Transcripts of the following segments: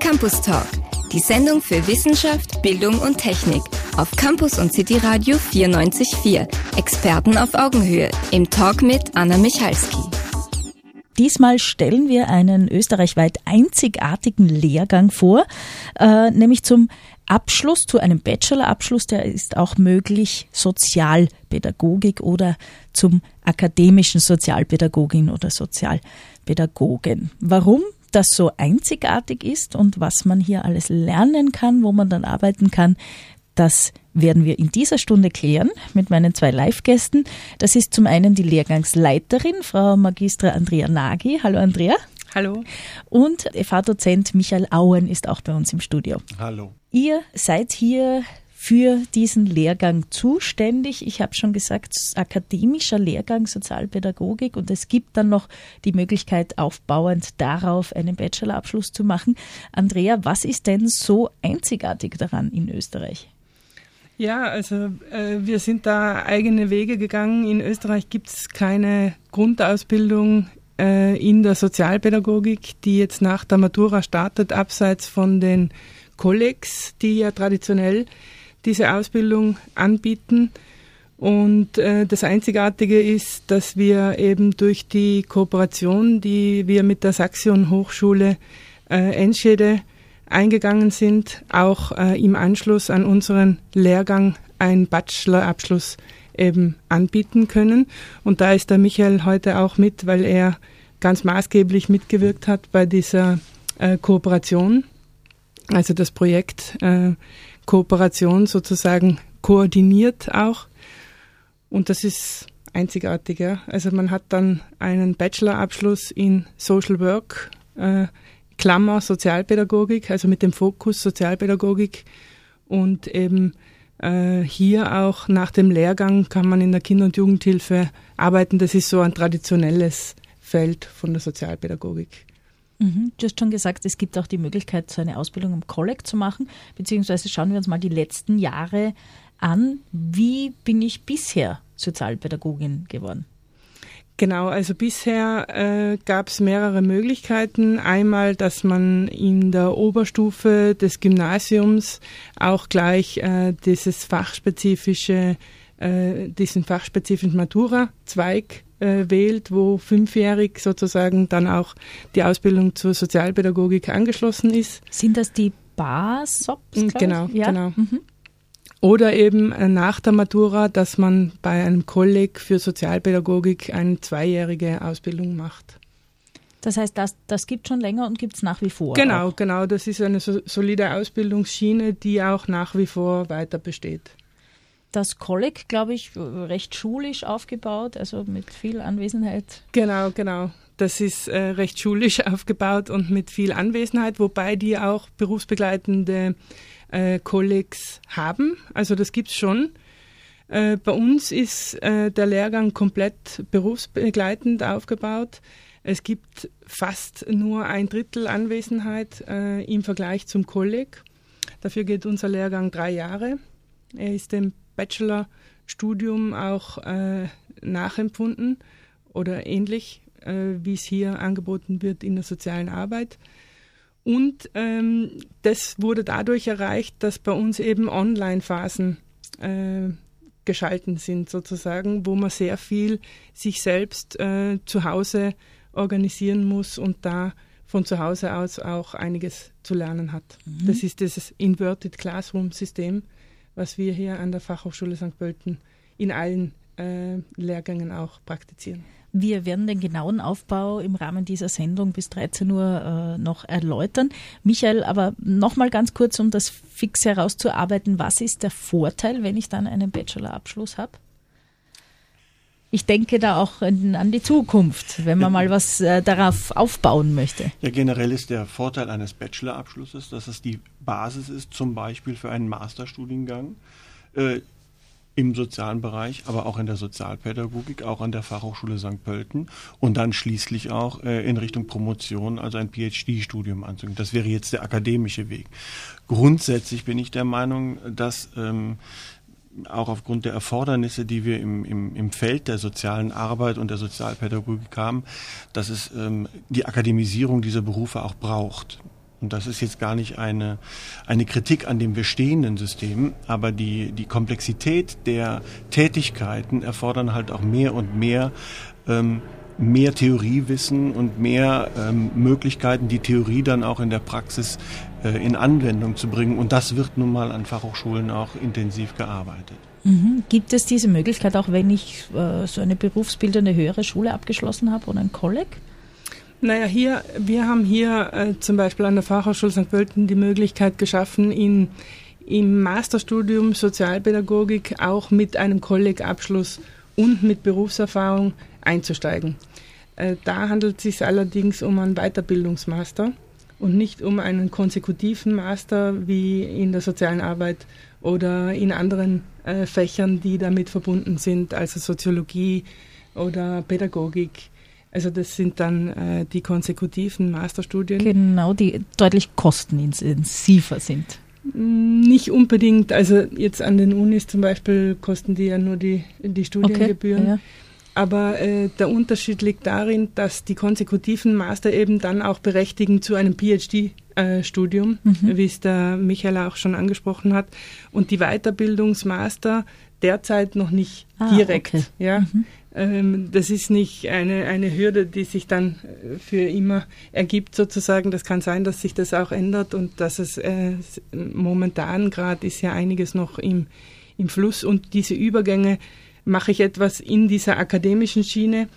Campus Talk, die Sendung für Wissenschaft, Bildung und Technik auf Campus und City Radio 94.4. Experten auf Augenhöhe im Talk mit Anna Michalski. Diesmal stellen wir einen österreichweit einzigartigen Lehrgang vor, äh, nämlich zum Abschluss, zu einem Bachelorabschluss, der ist auch möglich Sozialpädagogik oder zum akademischen Sozialpädagogin oder Sozialpädagogen. Warum? Das so einzigartig ist und was man hier alles lernen kann, wo man dann arbeiten kann, das werden wir in dieser Stunde klären mit meinen zwei Live-Gästen. Das ist zum einen die Lehrgangsleiterin, Frau Magistra Andrea Nagy. Hallo Andrea. Hallo. Und FH-Dozent Michael Auen ist auch bei uns im Studio. Hallo. Ihr seid hier für diesen Lehrgang zuständig. Ich habe schon gesagt, akademischer Lehrgang Sozialpädagogik und es gibt dann noch die Möglichkeit, aufbauend darauf einen Bachelorabschluss zu machen. Andrea, was ist denn so einzigartig daran in Österreich? Ja, also äh, wir sind da eigene Wege gegangen. In Österreich gibt es keine Grundausbildung äh, in der Sozialpädagogik, die jetzt nach der Matura startet, abseits von den Kollegs, die ja traditionell diese Ausbildung anbieten. Und äh, das Einzigartige ist, dass wir eben durch die Kooperation, die wir mit der Saxion Hochschule äh, Enschede eingegangen sind, auch äh, im Anschluss an unseren Lehrgang einen Bachelorabschluss eben anbieten können. Und da ist der Michael heute auch mit, weil er ganz maßgeblich mitgewirkt hat bei dieser äh, Kooperation. Also das Projekt äh, Kooperation sozusagen koordiniert auch. Und das ist einzigartig. Ja. Also man hat dann einen Bachelorabschluss in Social Work, äh, Klammer Sozialpädagogik, also mit dem Fokus Sozialpädagogik und eben äh, hier auch nach dem Lehrgang kann man in der Kinder- und Jugendhilfe arbeiten. Das ist so ein traditionelles Feld von der Sozialpädagogik. Mhm. Du hast schon gesagt, es gibt auch die Möglichkeit, so eine Ausbildung im Kolleg zu machen, beziehungsweise schauen wir uns mal die letzten Jahre an. Wie bin ich bisher Sozialpädagogin geworden? Genau, also bisher äh, gab es mehrere Möglichkeiten. Einmal, dass man in der Oberstufe des Gymnasiums auch gleich äh, dieses fachspezifische, äh, diesen fachspezifischen Matura-Zweig äh, wählt, wo fünfjährig sozusagen dann auch die Ausbildung zur Sozialpädagogik angeschlossen ist. Sind das die BASOPs? Mm, genau, ja? genau. Mhm. Oder eben äh, nach der Matura, dass man bei einem Kolleg für Sozialpädagogik eine zweijährige Ausbildung macht. Das heißt, das, das gibt schon länger und gibt es nach wie vor. Genau, auch. genau. Das ist eine solide Ausbildungsschiene, die auch nach wie vor weiter besteht das Kolleg, glaube ich, recht schulisch aufgebaut, also mit viel Anwesenheit. Genau, genau. Das ist äh, recht schulisch aufgebaut und mit viel Anwesenheit, wobei die auch berufsbegleitende äh, Kollegs haben. Also das gibt es schon. Äh, bei uns ist äh, der Lehrgang komplett berufsbegleitend aufgebaut. Es gibt fast nur ein Drittel Anwesenheit äh, im Vergleich zum Kolleg. Dafür geht unser Lehrgang drei Jahre. Er ist dem Bachelorstudium auch äh, nachempfunden oder ähnlich, äh, wie es hier angeboten wird in der sozialen Arbeit. Und ähm, das wurde dadurch erreicht, dass bei uns eben Online-Phasen äh, geschalten sind, sozusagen, wo man sehr viel sich selbst äh, zu Hause organisieren muss und da von zu Hause aus auch einiges zu lernen hat. Mhm. Das ist dieses Inverted Classroom-System, was wir hier an der Fachhochschule St. Pölten in allen äh, Lehrgängen auch praktizieren. Wir werden den genauen Aufbau im Rahmen dieser Sendung bis 13 Uhr äh, noch erläutern. Michael, aber nochmal ganz kurz, um das fix herauszuarbeiten, was ist der Vorteil, wenn ich dann einen Bachelorabschluss habe? Ich denke da auch an die Zukunft, wenn man mal was äh, darauf aufbauen möchte. Ja, generell ist der Vorteil eines Bachelorabschlusses, dass es die Basis ist, zum Beispiel für einen Masterstudiengang äh, im sozialen Bereich, aber auch in der Sozialpädagogik, auch an der Fachhochschule St. Pölten und dann schließlich auch äh, in Richtung Promotion, also ein PhD-Studium anzugehen. Das wäre jetzt der akademische Weg. Grundsätzlich bin ich der Meinung, dass ähm, auch aufgrund der Erfordernisse, die wir im, im, im Feld der sozialen Arbeit und der Sozialpädagogik haben, dass es ähm, die Akademisierung dieser Berufe auch braucht. und das ist jetzt gar nicht eine, eine Kritik an dem bestehenden System, aber die, die Komplexität der Tätigkeiten erfordern halt auch mehr und mehr ähm, mehr Theoriewissen und mehr ähm, Möglichkeiten, die Theorie dann auch in der Praxis äh, in Anwendung zu bringen. Und das wird nun mal an Fachhochschulen auch intensiv gearbeitet. Mhm. Gibt es diese Möglichkeit auch, wenn ich äh, so eine berufsbildende höhere Schule abgeschlossen habe oder ein Kolleg? Naja, hier, wir haben hier äh, zum Beispiel an der Fachhochschule St. Pölten die Möglichkeit geschaffen, in, im Masterstudium Sozialpädagogik auch mit einem Kollegabschluss und mit Berufserfahrung einzusteigen. Äh, da handelt es sich allerdings um einen Weiterbildungsmaster und nicht um einen konsekutiven Master wie in der sozialen Arbeit oder in anderen äh, Fächern, die damit verbunden sind, also Soziologie oder Pädagogik. Also das sind dann äh, die konsekutiven Masterstudien. Genau, die deutlich kostenintensiver sind. Mm, nicht unbedingt. Also jetzt an den Unis zum Beispiel kosten die ja nur die, die Studiengebühren. Okay, ja. Aber äh, der Unterschied liegt darin, dass die konsekutiven Master eben dann auch berechtigen zu einem PhD-Studium, äh, mhm. wie es der Michael auch schon angesprochen hat. Und die Weiterbildungsmaster derzeit noch nicht ah, direkt. Okay. Ja. Mhm. Ähm, das ist nicht eine, eine Hürde, die sich dann äh, für immer ergibt sozusagen. Das kann sein, dass sich das auch ändert und dass es äh, momentan gerade ist ja einiges noch im, im Fluss und diese Übergänge, mache ich etwas in dieser akademischen Schiene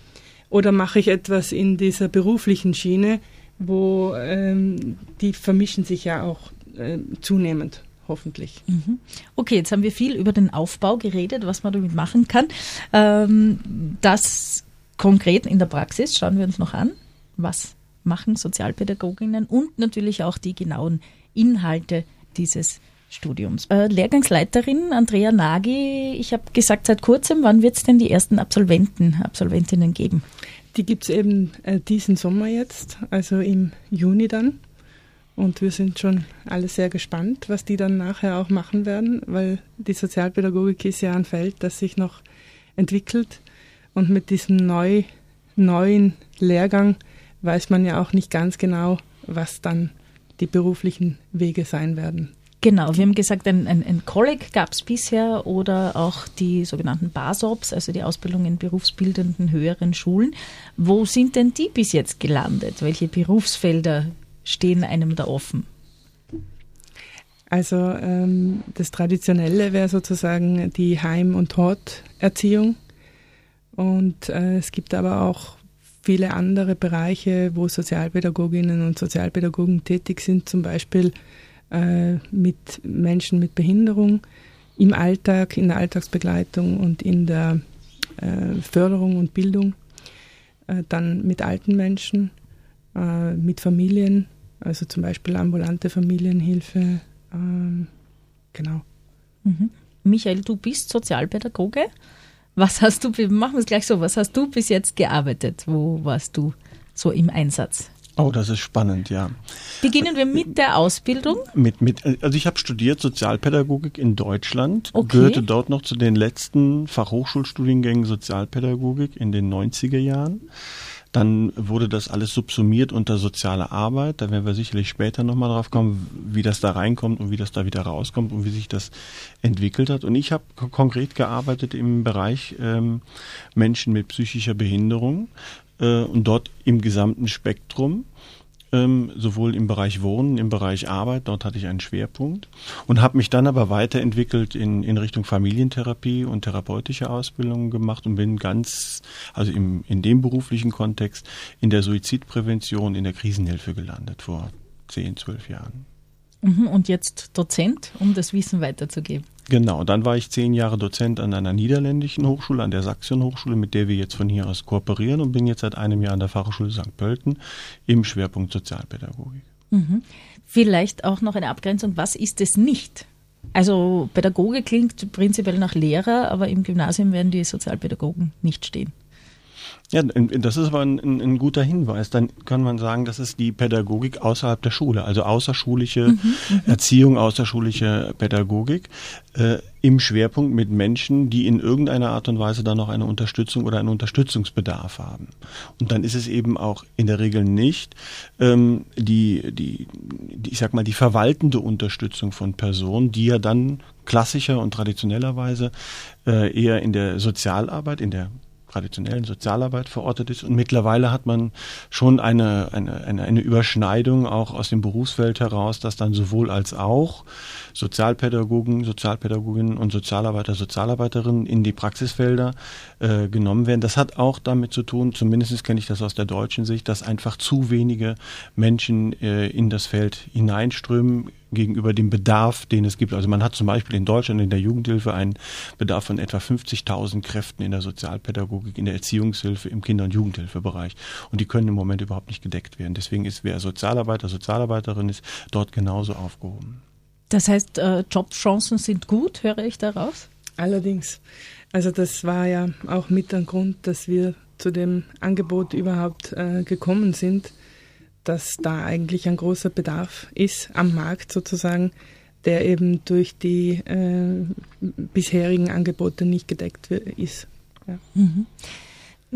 oder mache ich etwas in dieser beruflichen Schiene, wo ähm, die vermischen sich ja auch äh, zunehmend hoffentlich. Mhm. Okay, jetzt haben wir viel über den Aufbau geredet, was man damit machen kann. Ähm, das konkret in der Praxis schauen wir uns noch an. Was machen Sozialpädagoginnen und natürlich auch die genauen Inhalte dieses Studiums. Äh, Lehrgangsleiterin Andrea Nagy, ich habe gesagt seit kurzem, wann wird es denn die ersten Absolventen, Absolventinnen geben? Die gibt es eben äh, diesen Sommer jetzt, also im Juni dann. Und wir sind schon alle sehr gespannt, was die dann nachher auch machen werden, weil die Sozialpädagogik ist ja ein Feld, das sich noch entwickelt. Und mit diesem neu, neuen Lehrgang weiß man ja auch nicht ganz genau, was dann die beruflichen Wege sein werden. Genau, wir haben gesagt, ein, ein, ein Kolleg gab es bisher oder auch die sogenannten BASOPs, also die Ausbildung in berufsbildenden höheren Schulen. Wo sind denn die bis jetzt gelandet? Welche Berufsfelder stehen einem da offen? Also ähm, das Traditionelle wäre sozusagen die Heim- und Horterziehung. Und äh, es gibt aber auch viele andere Bereiche, wo Sozialpädagoginnen und Sozialpädagogen tätig sind, zum Beispiel äh, mit Menschen mit Behinderung im Alltag, in der Alltagsbegleitung und in der äh, Förderung und Bildung. Äh, dann mit alten Menschen, mit Familien, also zum Beispiel ambulante Familienhilfe. Ähm, genau. Mhm. Michael, du bist Sozialpädagoge. Was hast du, machen wir es gleich so, was hast du bis jetzt gearbeitet? Wo warst du so im Einsatz? Oh, das ist spannend, ja. Beginnen wir mit der Ausbildung? Mit, mit, also ich habe studiert Sozialpädagogik in Deutschland, okay. gehörte dort noch zu den letzten Fachhochschulstudiengängen Sozialpädagogik in den 90er Jahren. Dann wurde das alles subsumiert unter soziale Arbeit. Da werden wir sicherlich später nochmal drauf kommen, wie das da reinkommt und wie das da wieder rauskommt und wie sich das entwickelt hat. Und ich habe konkret gearbeitet im Bereich ähm, Menschen mit psychischer Behinderung äh, und dort im gesamten Spektrum ähm, sowohl im Bereich Wohnen, im Bereich Arbeit, dort hatte ich einen Schwerpunkt und habe mich dann aber weiterentwickelt in, in Richtung Familientherapie und therapeutische Ausbildungen gemacht und bin ganz, also im, in dem beruflichen Kontext, in der Suizidprävention, in der Krisenhilfe gelandet vor zehn, zwölf Jahren. Mhm, und jetzt Dozent, um das Wissen weiterzugeben. Genau, dann war ich zehn Jahre Dozent an einer niederländischen Hochschule, an der Sachsen Hochschule, mit der wir jetzt von hier aus kooperieren und bin jetzt seit einem Jahr an der Fachhochschule St. Pölten im Schwerpunkt Sozialpädagogik. Mhm. Vielleicht auch noch eine Abgrenzung, was ist es nicht? Also Pädagoge klingt prinzipiell nach Lehrer, aber im Gymnasium werden die Sozialpädagogen nicht stehen. Ja, das ist aber ein, ein, guter Hinweis. Dann kann man sagen, das ist die Pädagogik außerhalb der Schule, also außerschulische mhm, mhm. Erziehung, außerschulische Pädagogik äh, im Schwerpunkt mit Menschen, die in irgendeiner Art und Weise dann noch eine Unterstützung oder einen Unterstützungsbedarf haben. Und dann ist es eben auch in der Regel nicht ähm, die, die, ich sag mal, die verwaltende Unterstützung von Personen, die ja dann klassischer und traditionellerweise äh, eher in der Sozialarbeit, in der traditionellen Sozialarbeit verortet ist. Und mittlerweile hat man schon eine, eine, eine, eine Überschneidung auch aus dem Berufsfeld heraus, dass dann sowohl als auch Sozialpädagogen, Sozialpädagoginnen und Sozialarbeiter, Sozialarbeiterinnen in die Praxisfelder äh, genommen werden. Das hat auch damit zu tun, zumindest kenne ich das aus der deutschen Sicht, dass einfach zu wenige Menschen äh, in das Feld hineinströmen gegenüber dem Bedarf, den es gibt. Also man hat zum Beispiel in Deutschland in der Jugendhilfe einen Bedarf von etwa 50.000 Kräften in der Sozialpädagogik, in der Erziehungshilfe, im Kinder- und Jugendhilfebereich. Und die können im Moment überhaupt nicht gedeckt werden. Deswegen ist, wer Sozialarbeiter, Sozialarbeiterin ist, dort genauso aufgehoben. Das heißt, äh, Jobchancen sind gut, höre ich daraus? Allerdings. Also das war ja auch mit ein Grund, dass wir zu dem Angebot überhaupt äh, gekommen sind, dass da eigentlich ein großer Bedarf ist am Markt sozusagen, der eben durch die äh, bisherigen Angebote nicht gedeckt ist. Ja. Mhm.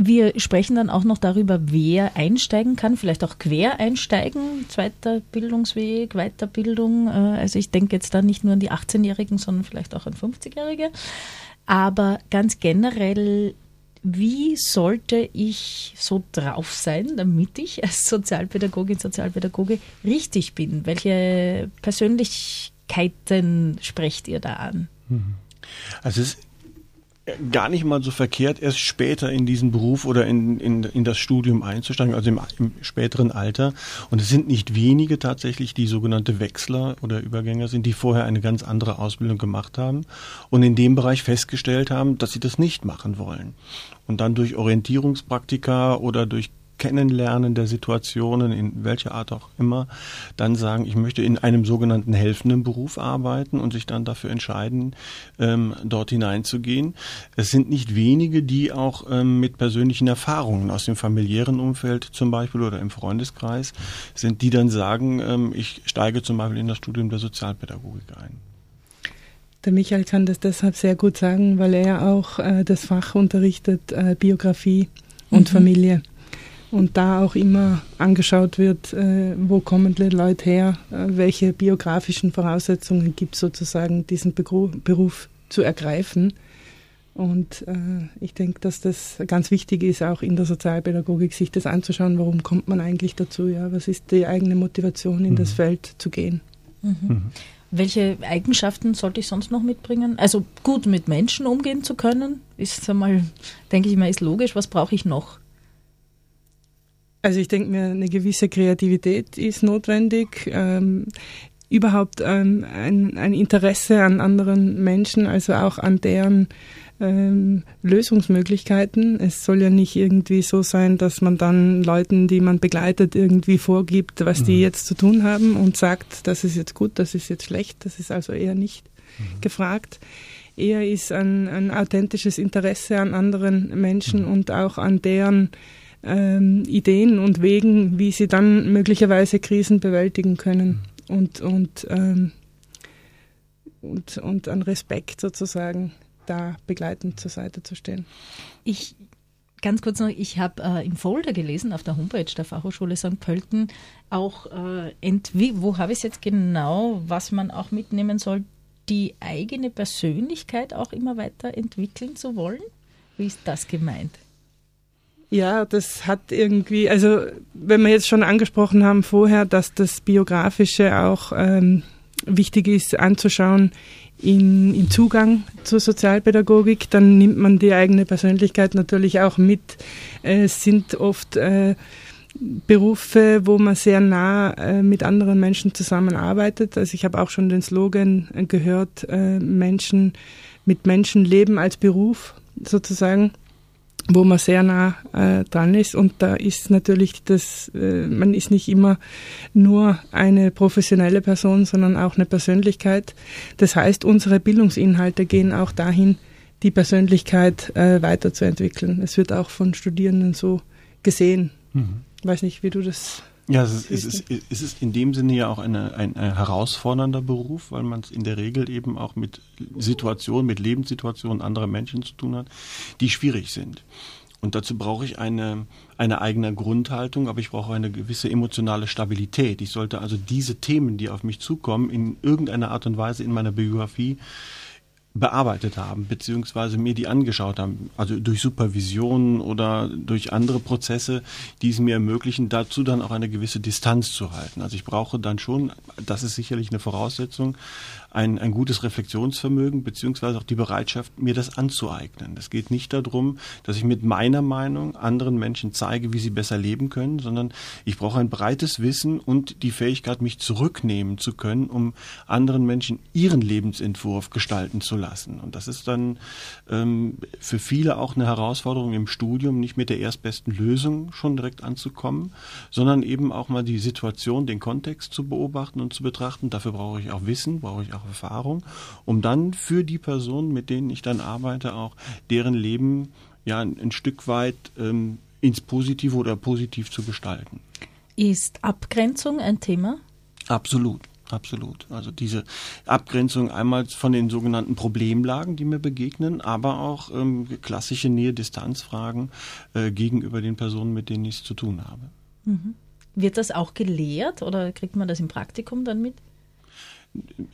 Wir sprechen dann auch noch darüber, wer einsteigen kann, vielleicht auch quer einsteigen, zweiter Bildungsweg, Weiterbildung. Äh, also ich denke jetzt da nicht nur an die 18-Jährigen, sondern vielleicht auch an 50-Jährige. Aber ganz generell, wie sollte ich so drauf sein, damit ich als Sozialpädagogin, Sozialpädagoge richtig bin? Welche Persönlichkeiten sprecht ihr da an? Mhm. Also es gar nicht mal so verkehrt, erst später in diesen Beruf oder in, in, in das Studium einzusteigen, also im, im späteren Alter. Und es sind nicht wenige tatsächlich, die sogenannte Wechsler oder Übergänger sind, die vorher eine ganz andere Ausbildung gemacht haben und in dem Bereich festgestellt haben, dass sie das nicht machen wollen. Und dann durch Orientierungspraktika oder durch Kennenlernen der Situationen, in welcher Art auch immer, dann sagen, ich möchte in einem sogenannten helfenden Beruf arbeiten und sich dann dafür entscheiden, ähm, dort hineinzugehen. Es sind nicht wenige, die auch ähm, mit persönlichen Erfahrungen aus dem familiären Umfeld zum Beispiel oder im Freundeskreis sind, die dann sagen, ähm, ich steige zum Beispiel in das Studium der Sozialpädagogik ein. Der Michael kann das deshalb sehr gut sagen, weil er auch äh, das Fach unterrichtet, äh, Biografie und mhm. Familie und da auch immer angeschaut wird, äh, wo kommen die Leute her, äh, welche biografischen Voraussetzungen gibt es sozusagen, diesen Beruf, Beruf zu ergreifen. Und äh, ich denke, dass das ganz wichtig ist, auch in der Sozialpädagogik, sich das anzuschauen, warum kommt man eigentlich dazu, ja, was ist die eigene Motivation, in mhm. das Feld zu gehen. Mhm. Mhm. Welche Eigenschaften sollte ich sonst noch mitbringen? Also gut mit Menschen umgehen zu können, ist einmal, denke ich mal, ist logisch. Was brauche ich noch? Also ich denke mir, eine gewisse Kreativität ist notwendig. Ähm, überhaupt ähm, ein, ein, Interesse an anderen Menschen, also auch an deren ähm, Lösungsmöglichkeiten. Es soll ja nicht irgendwie so sein, dass man dann Leuten, die man begleitet, irgendwie vorgibt, was mhm. die jetzt zu tun haben und sagt, das ist jetzt gut, das ist jetzt schlecht. Das ist also eher nicht mhm. gefragt. Eher ist ein, ein authentisches Interesse an anderen Menschen mhm. und auch an deren ähm, Ideen und Wegen, wie sie dann möglicherweise Krisen bewältigen können und, und, ähm, und, und an Respekt sozusagen da begleitend zur Seite zu stehen. Ich ganz kurz noch, ich habe äh, im Folder gelesen auf der Homepage der Fachhochschule St. Pölten auch, äh, wo habe ich es jetzt genau, was man auch mitnehmen soll, die eigene Persönlichkeit auch immer weiter entwickeln zu wollen? Wie ist das gemeint? Ja, das hat irgendwie, also wenn wir jetzt schon angesprochen haben vorher, dass das Biografische auch ähm, wichtig ist anzuschauen in, im Zugang zur Sozialpädagogik, dann nimmt man die eigene Persönlichkeit natürlich auch mit. Es sind oft äh, Berufe, wo man sehr nah äh, mit anderen Menschen zusammenarbeitet. Also ich habe auch schon den Slogan gehört, äh, Menschen mit Menschen leben als Beruf sozusagen wo man sehr nah äh, dran ist. Und da ist natürlich das, äh, man ist nicht immer nur eine professionelle Person, sondern auch eine Persönlichkeit. Das heißt, unsere Bildungsinhalte gehen auch dahin, die Persönlichkeit äh, weiterzuentwickeln. Es wird auch von Studierenden so gesehen. Mhm. Weiß nicht, wie du das ja, es ist, es, ist, es ist in dem Sinne ja auch eine, ein, ein herausfordernder Beruf, weil man es in der Regel eben auch mit Situationen, mit Lebenssituationen anderer Menschen zu tun hat, die schwierig sind. Und dazu brauche ich eine, eine eigene Grundhaltung, aber ich brauche eine gewisse emotionale Stabilität. Ich sollte also diese Themen, die auf mich zukommen, in irgendeiner Art und Weise in meiner Biografie bearbeitet haben, beziehungsweise mir die angeschaut haben, also durch Supervision oder durch andere Prozesse, die es mir ermöglichen, dazu dann auch eine gewisse Distanz zu halten. Also ich brauche dann schon, das ist sicherlich eine Voraussetzung, ein, ein gutes Reflexionsvermögen beziehungsweise auch die Bereitschaft, mir das anzueignen. Es geht nicht darum, dass ich mit meiner Meinung anderen Menschen zeige, wie sie besser leben können, sondern ich brauche ein breites Wissen und die Fähigkeit, mich zurücknehmen zu können, um anderen Menschen ihren Lebensentwurf gestalten zu lassen. Und das ist dann ähm, für viele auch eine Herausforderung im Studium, nicht mit der erstbesten Lösung schon direkt anzukommen, sondern eben auch mal die Situation, den Kontext zu beobachten und zu betrachten. Dafür brauche ich auch Wissen, brauche ich auch auch Erfahrung, um dann für die Personen, mit denen ich dann arbeite, auch deren Leben ja ein, ein Stück weit ähm, ins Positive oder positiv zu gestalten. Ist Abgrenzung ein Thema? Absolut. Absolut. Also diese Abgrenzung einmal von den sogenannten Problemlagen, die mir begegnen, aber auch ähm, klassische Nähe-Distanz-Fragen äh, gegenüber den Personen, mit denen ich es zu tun habe. Mhm. Wird das auch gelehrt oder kriegt man das im Praktikum dann mit?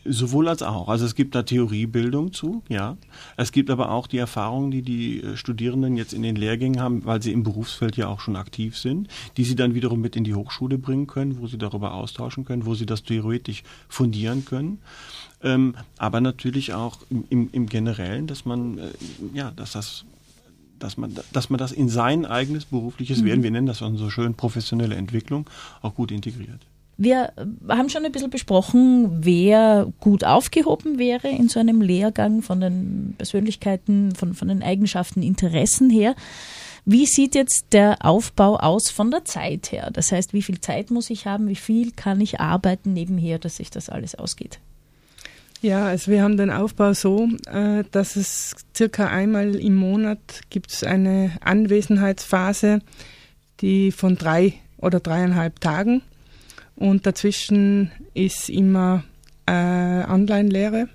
Sowohl als auch. Also es gibt da Theoriebildung zu, ja. Es gibt aber auch die Erfahrungen, die die äh, Studierenden jetzt in den Lehrgängen haben, weil sie im Berufsfeld ja auch schon aktiv sind, die sie dann wiederum mit in die Hochschule bringen können, wo sie darüber austauschen können, wo sie das theoretisch fundieren können. Ähm, aber natürlich auch im, im, im Generellen, dass man, äh, ja, dass das dass man, dass man das in sein eigenes berufliches mhm. Werden, wir nennen das so schön professionelle Entwicklung, auch gut integriert. Wir haben schon ein bisschen besprochen, wer gut aufgehoben wäre in so einem Lehrgang von den Persönlichkeiten, von, von den Eigenschaften, Interessen her. Wie sieht jetzt der Aufbau aus von der Zeit her? Das heißt, wie viel Zeit muss ich haben? Wie viel kann ich arbeiten nebenher, dass sich das alles ausgeht? Ja, also wir haben den Aufbau so, äh, dass es circa einmal im Monat gibt es eine Anwesenheitsphase, die von drei oder dreieinhalb Tagen und dazwischen ist immer äh, Online-Lehre.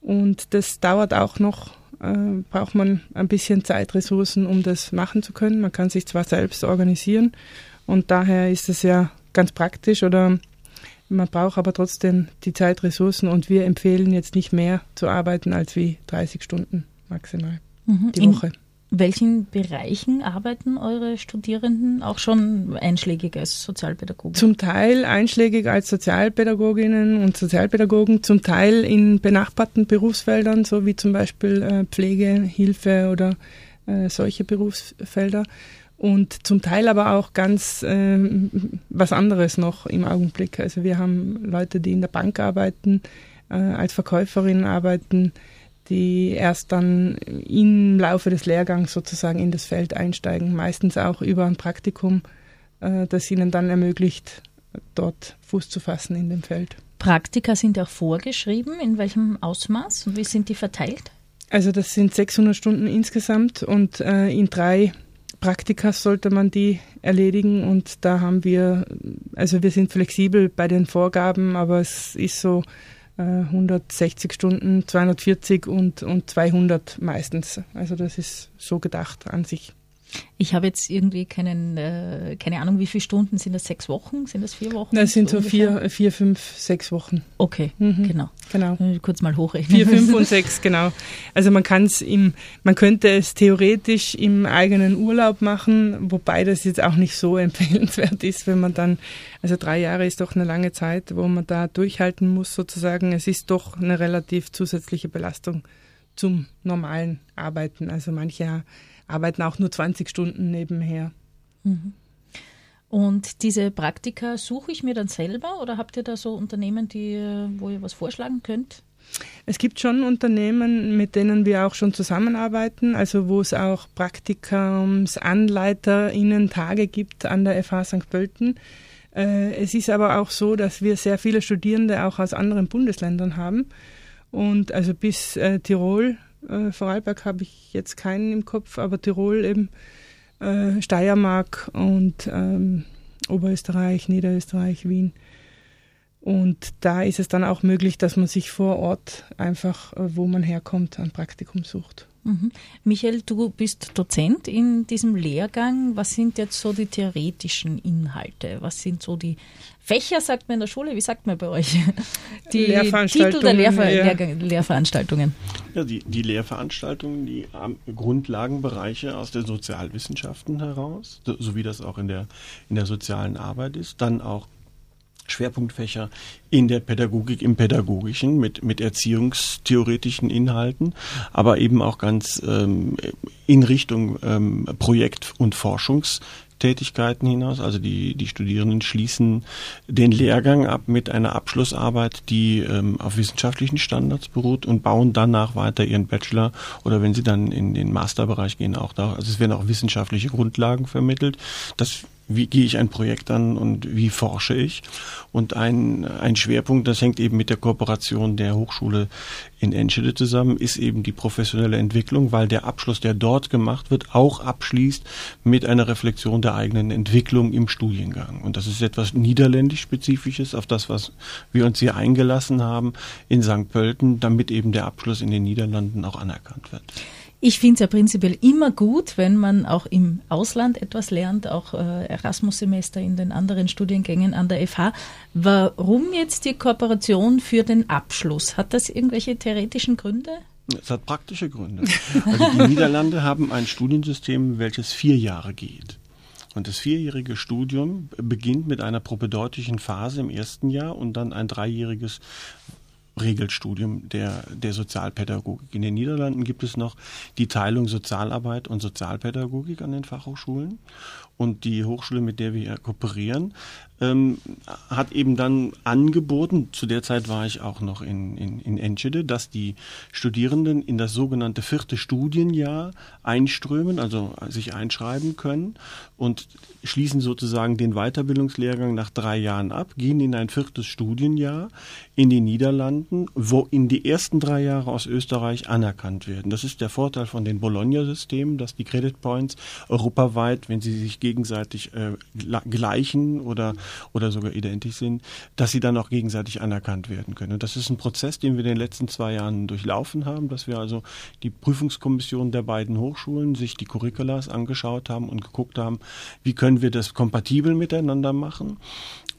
Und das dauert auch noch, äh, braucht man ein bisschen Zeitressourcen, um das machen zu können. Man kann sich zwar selbst organisieren und daher ist es ja ganz praktisch oder man braucht aber trotzdem die Zeitressourcen und wir empfehlen jetzt nicht mehr zu arbeiten als wie 30 Stunden maximal mhm. die Woche. In welchen Bereichen arbeiten eure Studierenden auch schon einschlägig als Sozialpädagogen? Zum Teil einschlägig als Sozialpädagoginnen und Sozialpädagogen, zum Teil in benachbarten Berufsfeldern, so wie zum Beispiel äh, Pflege, Hilfe oder äh, solche Berufsfelder. Und zum Teil aber auch ganz äh, was anderes noch im Augenblick. Also wir haben Leute, die in der Bank arbeiten, äh, als Verkäuferin arbeiten, die erst dann im Laufe des Lehrgangs sozusagen in das Feld einsteigen, meistens auch über ein Praktikum, äh, das ihnen dann ermöglicht, dort Fuß zu fassen in dem Feld. Praktika sind auch vorgeschrieben. In welchem Ausmaß und wie sind die verteilt? Also das sind 600 Stunden insgesamt und äh, in drei Praktika sollte man die erledigen und da haben wir, also wir sind flexibel bei den Vorgaben, aber es ist so, 160 äh, Stunden, 240 und, und 200 meistens. Also das ist so gedacht an sich. Ich habe jetzt irgendwie keinen, äh, keine Ahnung, wie viele Stunden sind das? Sechs Wochen? Sind das vier Wochen? Das sind so, so vier, vier, fünf, sechs Wochen. Okay, mhm. genau. Genau. Kurz mal hochrechnen. Vier, fünf und sechs, genau. Also man kann es im, man könnte es theoretisch im eigenen Urlaub machen, wobei das jetzt auch nicht so empfehlenswert ist, wenn man dann, also drei Jahre ist doch eine lange Zeit, wo man da durchhalten muss sozusagen. Es ist doch eine relativ zusätzliche Belastung zum normalen Arbeiten. Also manche arbeiten auch nur 20 Stunden nebenher. Mhm. Und diese Praktika suche ich mir dann selber oder habt ihr da so Unternehmen, die, wo ihr was vorschlagen könnt? Es gibt schon Unternehmen, mit denen wir auch schon zusammenarbeiten, also wo es auch Praktikumsanleiterinnen Tage gibt an der FH St. Pölten. Äh, es ist aber auch so, dass wir sehr viele Studierende auch aus anderen Bundesländern haben. Und also bis äh, Tirol äh, Vorarlberg habe ich jetzt keinen im Kopf, aber Tirol eben, äh, Steiermark und ähm, Oberösterreich, Niederösterreich, Wien. Und da ist es dann auch möglich, dass man sich vor Ort einfach, äh, wo man herkommt, ein Praktikum sucht. Mhm. Michael, du bist Dozent in diesem Lehrgang. Was sind jetzt so die theoretischen Inhalte? Was sind so die Fächer, sagt man in der Schule? Wie sagt man bei euch? Die Titel der Lehrver ja. Lehr Lehrveranstaltungen. Ja, die, die Lehrveranstaltungen, die Grundlagenbereiche aus den Sozialwissenschaften heraus, so, so wie das auch in der, in der sozialen Arbeit ist. Dann auch Schwerpunktfächer in der Pädagogik, im Pädagogischen mit, mit erziehungstheoretischen Inhalten, aber eben auch ganz ähm, in Richtung ähm, Projekt- und Forschungstätigkeiten hinaus. Also die, die Studierenden schließen den Lehrgang ab mit einer Abschlussarbeit, die ähm, auf wissenschaftlichen Standards beruht und bauen danach weiter ihren Bachelor oder wenn sie dann in den Masterbereich gehen, auch da. Also es werden auch wissenschaftliche Grundlagen vermittelt. Das wie gehe ich ein Projekt an und wie forsche ich. Und ein, ein Schwerpunkt, das hängt eben mit der Kooperation der Hochschule in Enschede zusammen, ist eben die professionelle Entwicklung, weil der Abschluss, der dort gemacht wird, auch abschließt mit einer Reflexion der eigenen Entwicklung im Studiengang. Und das ist etwas niederländisch-spezifisches, auf das, was wir uns hier eingelassen haben in St. Pölten, damit eben der Abschluss in den Niederlanden auch anerkannt wird. Ich finde es ja prinzipiell immer gut, wenn man auch im Ausland etwas lernt, auch äh, Erasmus-Semester in den anderen Studiengängen an der FH. Warum jetzt die Kooperation für den Abschluss? Hat das irgendwelche theoretischen Gründe? Es hat praktische Gründe. Also die Niederlande haben ein Studiensystem, welches vier Jahre geht. Und das vierjährige Studium beginnt mit einer propedeutischen Phase im ersten Jahr und dann ein dreijähriges Regelstudium der, der Sozialpädagogik. In den Niederlanden gibt es noch die Teilung Sozialarbeit und Sozialpädagogik an den Fachhochschulen. Und die Hochschule, mit der wir kooperieren, ähm, hat eben dann angeboten, zu der Zeit war ich auch noch in, in, in Enschede, dass die Studierenden in das sogenannte vierte Studienjahr einströmen, also sich einschreiben können und schließen sozusagen den Weiterbildungslehrgang nach drei Jahren ab, gehen in ein viertes Studienjahr in die Niederlanden, wo in die ersten drei Jahre aus Österreich anerkannt werden. Das ist der Vorteil von den Bologna-Systemen, dass die Credit Points europaweit, wenn sie sich gegenseitig äh, gleichen oder oder sogar identisch sind, dass sie dann auch gegenseitig anerkannt werden können. Und das ist ein Prozess, den wir in den letzten zwei Jahren durchlaufen haben, dass wir also die Prüfungskommission der beiden Hochschulen sich die Curriculas angeschaut haben und geguckt haben, wie können wir das kompatibel miteinander machen.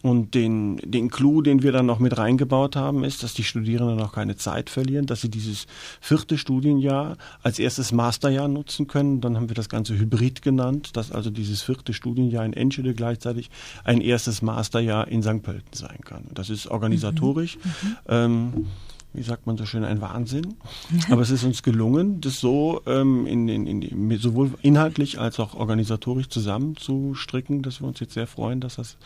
Und den, den Clou, den wir dann noch mit reingebaut haben, ist, dass die Studierenden noch keine Zeit verlieren, dass sie dieses vierte Studienjahr als erstes Masterjahr nutzen können. Dann haben wir das Ganze Hybrid genannt, dass also dieses vierte Studienjahr in Enschede gleichzeitig ein erstes erstes Masterjahr in St. Pölten sein kann. Das ist organisatorisch. Mhm. Ähm, wie sagt man so schön, ein Wahnsinn. Aber es ist uns gelungen, das so ähm, in, in, in, sowohl inhaltlich als auch organisatorisch zusammenzustricken, dass wir uns jetzt sehr freuen, dass das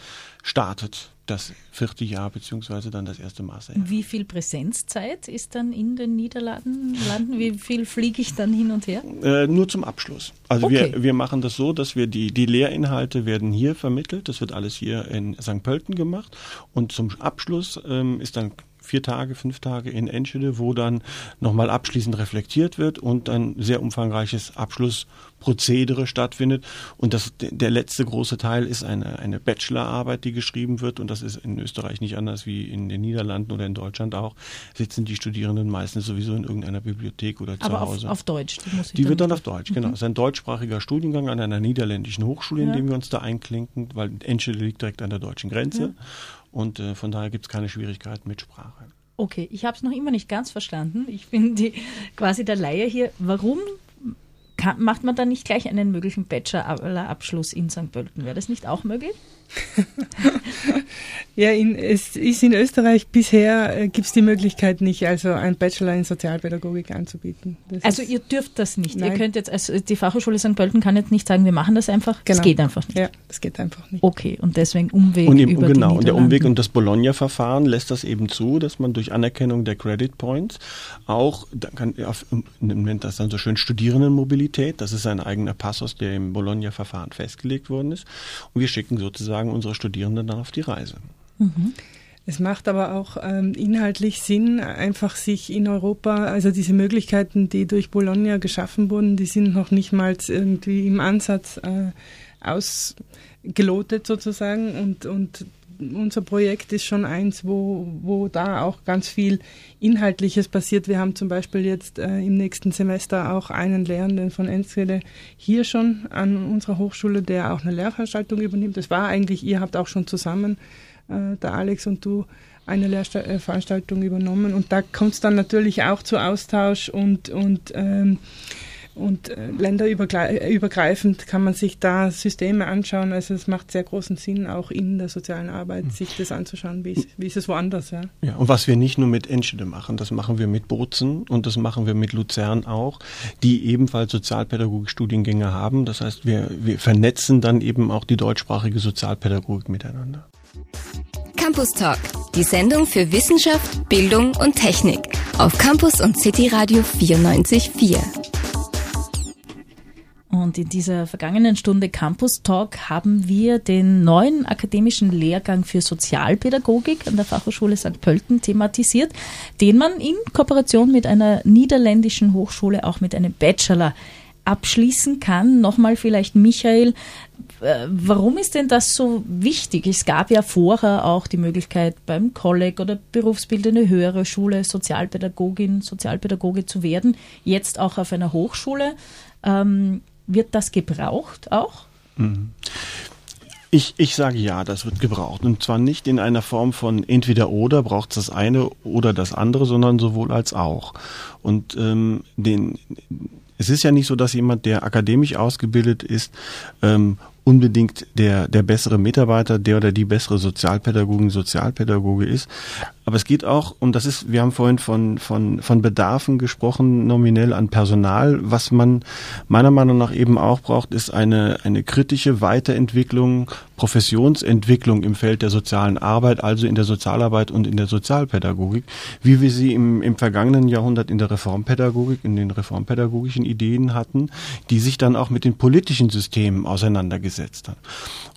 startet, das vierte Jahr beziehungsweise dann das erste Masterjahr. Wie viel Präsenzzeit ist dann in den Niederlanden? Wie viel fliege ich dann hin und her? Äh, nur zum Abschluss. Also okay. wir, wir machen das so, dass wir die, die Lehrinhalte werden hier vermittelt. Das wird alles hier in St. Pölten gemacht. Und zum Abschluss ähm, ist dann vier Tage, fünf Tage in Enschede, wo dann nochmal abschließend reflektiert wird und ein sehr umfangreiches Abschlussprozedere stattfindet. Und das, der letzte große Teil ist eine, eine Bachelorarbeit, die geschrieben wird. Und das ist in Österreich nicht anders wie in den Niederlanden oder in Deutschland auch. Sitzen die Studierenden meistens sowieso in irgendeiner Bibliothek oder zu Aber Hause. Auf, auf Deutsch. Die, muss ich die wird dann auf Deutsch, genau. Mhm. Es ist ein deutschsprachiger Studiengang an einer niederländischen Hochschule, in ja. dem wir uns da einklinken, weil Enschede liegt direkt an der deutschen Grenze. Ja. Und äh, von daher gibt es keine Schwierigkeiten mit Sprache. Okay, ich habe es noch immer nicht ganz verstanden. Ich bin die, quasi der Laie hier. Warum kann, macht man dann nicht gleich einen möglichen Bachelor-Abschluss in St. Pölten? Wäre das nicht auch möglich? ja, in, es ist in Österreich bisher äh, gibt es die Möglichkeit nicht, also einen Bachelor in Sozialpädagogik anzubieten. Das also ihr dürft das nicht. Nein. Ihr könnt jetzt, also die Fachhochschule St. Pölten kann jetzt nicht sagen, wir machen das einfach. Genau. Es geht einfach nicht. Ja, es geht einfach nicht. Okay, und deswegen Umweg und im, über Genau, und der Umweg und das Bologna-Verfahren lässt das eben zu, dass man durch Anerkennung der Credit Points auch, dann kann, auf, nennt das dann so schön Studierendenmobilität, das ist ein eigener Passus, der im Bologna-Verfahren festgelegt worden ist. Und wir schicken sozusagen sozusagen unsere Studierenden dann auf die Reise. Mhm. Es macht aber auch ähm, inhaltlich Sinn, einfach sich in Europa, also diese Möglichkeiten, die durch Bologna geschaffen wurden, die sind noch nicht mal irgendwie im Ansatz äh, ausgelotet sozusagen und, und unser Projekt ist schon eins, wo, wo da auch ganz viel Inhaltliches passiert. Wir haben zum Beispiel jetzt äh, im nächsten Semester auch einen Lehrenden von Enschede hier schon an unserer Hochschule, der auch eine Lehrveranstaltung übernimmt. Das war eigentlich, ihr habt auch schon zusammen, äh, der Alex und du, eine Lehrveranstaltung übernommen. Und da kommt es dann natürlich auch zu Austausch und, und ähm, und äh, länderübergreifend kann man sich da Systeme anschauen. Also es macht sehr großen Sinn, auch in der sozialen Arbeit mhm. sich das anzuschauen, wie ist, wie ist es woanders. Ja. ja, und was wir nicht nur mit Enschede machen, das machen wir mit Bozen und das machen wir mit Luzern auch, die ebenfalls Sozialpädagogik-Studiengänge haben. Das heißt, wir, wir vernetzen dann eben auch die deutschsprachige Sozialpädagogik miteinander. Campus Talk, die Sendung für Wissenschaft, Bildung und Technik auf Campus und City Radio 94.4. Und in dieser vergangenen Stunde Campus Talk haben wir den neuen akademischen Lehrgang für Sozialpädagogik an der Fachhochschule St. Pölten thematisiert, den man in Kooperation mit einer niederländischen Hochschule auch mit einem Bachelor abschließen kann. Nochmal vielleicht Michael, äh, warum ist denn das so wichtig? Es gab ja vorher auch die Möglichkeit beim Kolleg oder berufsbildende höhere Schule Sozialpädagogin, Sozialpädagoge zu werden, jetzt auch auf einer Hochschule. Ähm, wird das gebraucht auch? Mhm. Ich, ich sage ja, das wird gebraucht. Und zwar nicht in einer Form von entweder oder braucht es das eine oder das andere, sondern sowohl als auch. Und ähm, den, es ist ja nicht so, dass jemand, der akademisch ausgebildet ist, ähm, unbedingt der, der bessere Mitarbeiter, der oder die bessere Sozialpädagogin, Sozialpädagoge ist. Aber es geht auch um, das ist, wir haben vorhin von, von, von Bedarfen gesprochen, nominell an Personal. Was man meiner Meinung nach eben auch braucht, ist eine, eine kritische Weiterentwicklung, Professionsentwicklung im Feld der sozialen Arbeit, also in der Sozialarbeit und in der Sozialpädagogik, wie wir sie im, im vergangenen Jahrhundert in der Reformpädagogik, in den reformpädagogischen Ideen hatten, die sich dann auch mit den politischen Systemen auseinandergesetzt haben.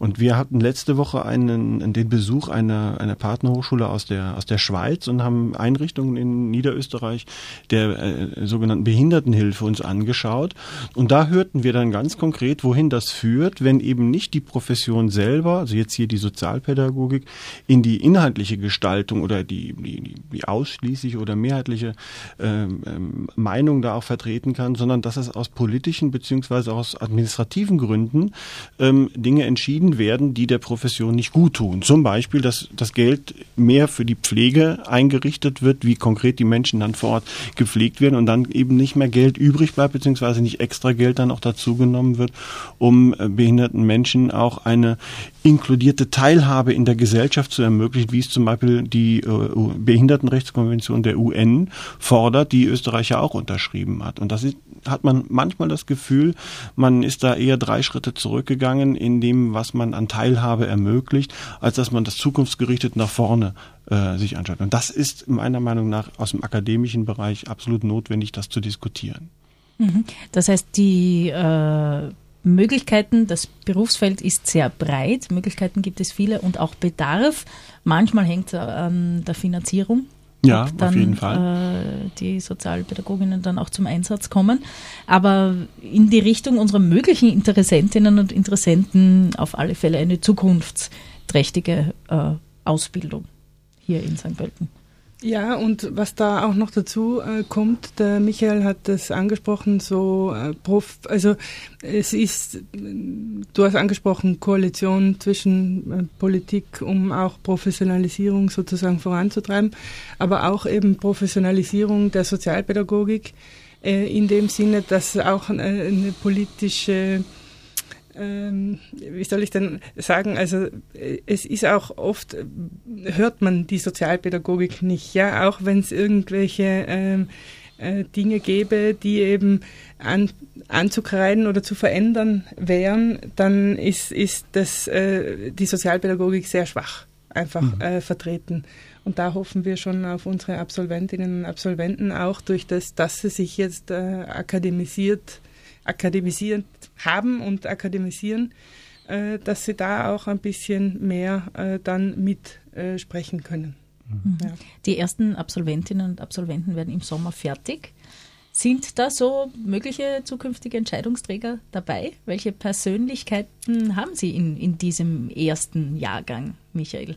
Und wir hatten letzte Woche einen, den Besuch einer, einer Partnerhochschule aus der, aus der Schweiz und haben Einrichtungen in Niederösterreich der äh, sogenannten Behindertenhilfe uns angeschaut. Und da hörten wir dann ganz konkret, wohin das führt, wenn eben nicht die Profession selber, also jetzt hier die Sozialpädagogik, in die inhaltliche Gestaltung oder die, die, die ausschließliche oder mehrheitliche ähm, ähm, Meinung da auch vertreten kann, sondern dass es aus politischen beziehungsweise aus administrativen Gründen ähm, Dinge entschieden werden, die der Profession nicht gut tun. Zum Beispiel, dass das Geld mehr für die Pflege eingerichtet wird, wie konkret die Menschen dann vor Ort gepflegt werden und dann eben nicht mehr Geld übrig bleibt, beziehungsweise nicht extra Geld dann auch dazu genommen wird, um äh, behinderten Menschen auch eine inkludierte Teilhabe in der Gesellschaft zu ermöglichen, wie es zum Beispiel die äh, Behindertenrechtskonvention der UN fordert, die Österreich ja auch unterschrieben hat. Und das ist, hat man manchmal das Gefühl, man ist da eher drei Schritte zurückgegangen in dem, was man an Teilhabe ermöglicht, als dass man das zukunftsgerichtet nach vorne äh, sich anschaut. Und das ist meiner Meinung nach aus dem akademischen Bereich absolut notwendig, das zu diskutieren. Mhm. Das heißt, die äh, Möglichkeiten, das Berufsfeld ist sehr breit, Möglichkeiten gibt es viele und auch Bedarf. Manchmal hängt es an der Finanzierung. Ja, dann, auf jeden Fall. Äh, die Sozialpädagoginnen dann auch zum Einsatz kommen. Aber in die Richtung unserer möglichen Interessentinnen und Interessenten auf alle Fälle eine zukunftsträchtige äh, Ausbildung hier in St. Pölten. Ja, und was da auch noch dazu äh, kommt, der Michael hat das angesprochen, so äh, Prof, also es ist, du hast angesprochen, Koalition zwischen äh, Politik, um auch Professionalisierung sozusagen voranzutreiben, aber auch eben Professionalisierung der Sozialpädagogik äh, in dem Sinne, dass auch eine, eine politische ähm, wie soll ich denn sagen, also es ist auch oft, hört man die Sozialpädagogik nicht, ja, auch wenn es irgendwelche ähm, äh, Dinge gäbe, die eben an, anzukreiden oder zu verändern wären, dann ist, ist das, äh, die Sozialpädagogik sehr schwach einfach mhm. äh, vertreten. Und da hoffen wir schon auf unsere Absolventinnen und Absolventen auch durch das, dass sie sich jetzt äh, akademisiert haben und akademisieren, äh, dass sie da auch ein bisschen mehr äh, dann mitsprechen äh, können. Mhm. Ja. Die ersten Absolventinnen und Absolventen werden im Sommer fertig. Sind da so mögliche zukünftige Entscheidungsträger dabei? Welche Persönlichkeiten haben Sie in, in diesem ersten Jahrgang, Michael?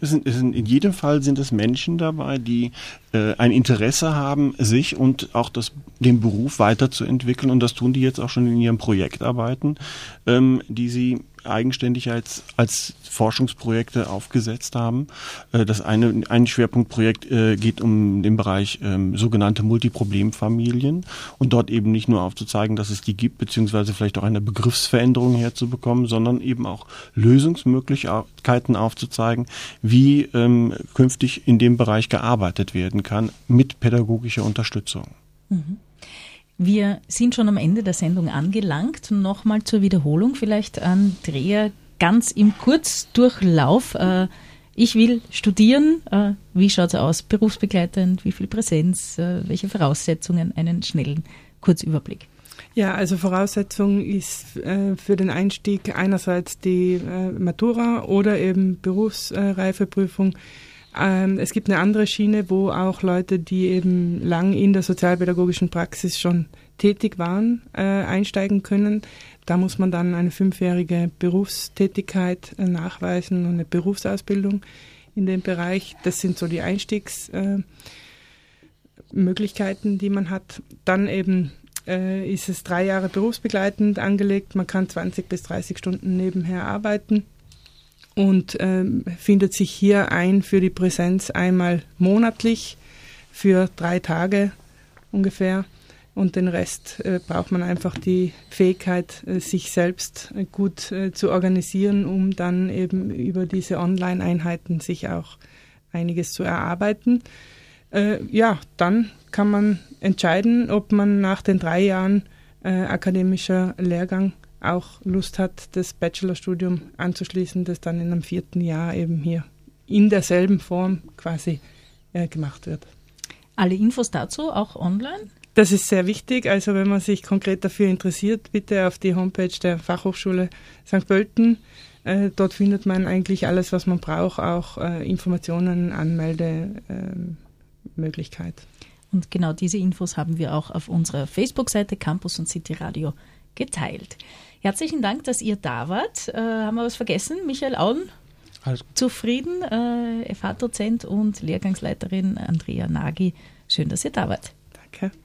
Es sind, es sind, in jedem Fall sind es Menschen dabei, die äh, ein Interesse haben, sich und auch das, den Beruf weiterzuentwickeln. Und das tun die jetzt auch schon in ihren Projektarbeiten, ähm, die sie eigenständig als, als Forschungsprojekte aufgesetzt haben. Äh, das eine, ein Schwerpunktprojekt äh, geht um den Bereich ähm, sogenannte Multiproblemfamilien und dort eben nicht nur aufzuzeigen, dass es die gibt, beziehungsweise vielleicht auch eine Begriffsveränderung herzubekommen, sondern eben auch Lösungsmöglichkeiten aufzuzeigen, wie ähm, künftig in dem Bereich gearbeitet werden kann mit pädagogischer Unterstützung. Mhm. Wir sind schon am Ende der Sendung angelangt. Nochmal zur Wiederholung vielleicht, Andrea, ganz im Kurzdurchlauf. Äh, ich will studieren. Äh, wie schaut es aus? Berufsbegleitend? Wie viel Präsenz? Äh, welche Voraussetzungen? Einen schnellen Kurzüberblick. Ja, also Voraussetzung ist für den Einstieg einerseits die Matura oder eben Berufsreifeprüfung. Ähm, es gibt eine andere Schiene, wo auch Leute, die eben lang in der sozialpädagogischen Praxis schon tätig waren, äh, einsteigen können. Da muss man dann eine fünfjährige Berufstätigkeit äh, nachweisen und eine Berufsausbildung in dem Bereich. Das sind so die Einstiegsmöglichkeiten, äh, die man hat. Dann eben äh, ist es drei Jahre berufsbegleitend angelegt. Man kann 20 bis 30 Stunden nebenher arbeiten und ähm, findet sich hier ein für die Präsenz einmal monatlich für drei Tage ungefähr. Und den Rest äh, braucht man einfach die Fähigkeit, äh, sich selbst äh, gut äh, zu organisieren, um dann eben über diese Online-Einheiten sich auch einiges zu erarbeiten. Äh, ja, dann kann man entscheiden, ob man nach den drei Jahren äh, akademischer Lehrgang auch Lust hat, das Bachelorstudium anzuschließen, das dann in einem vierten Jahr eben hier in derselben Form quasi äh, gemacht wird. Alle Infos dazu auch online? Das ist sehr wichtig. Also wenn man sich konkret dafür interessiert, bitte auf die Homepage der Fachhochschule St. Pölten. Äh, dort findet man eigentlich alles, was man braucht, auch äh, Informationen, Anmeldemöglichkeit. Ähm, und genau diese Infos haben wir auch auf unserer Facebook-Seite Campus und City Radio geteilt. Herzlichen Dank, dass ihr da wart. Äh, haben wir was vergessen? Michael Auen? Zufrieden, äh, FH-Dozent und Lehrgangsleiterin Andrea Nagy. Schön, dass ihr da wart. Danke.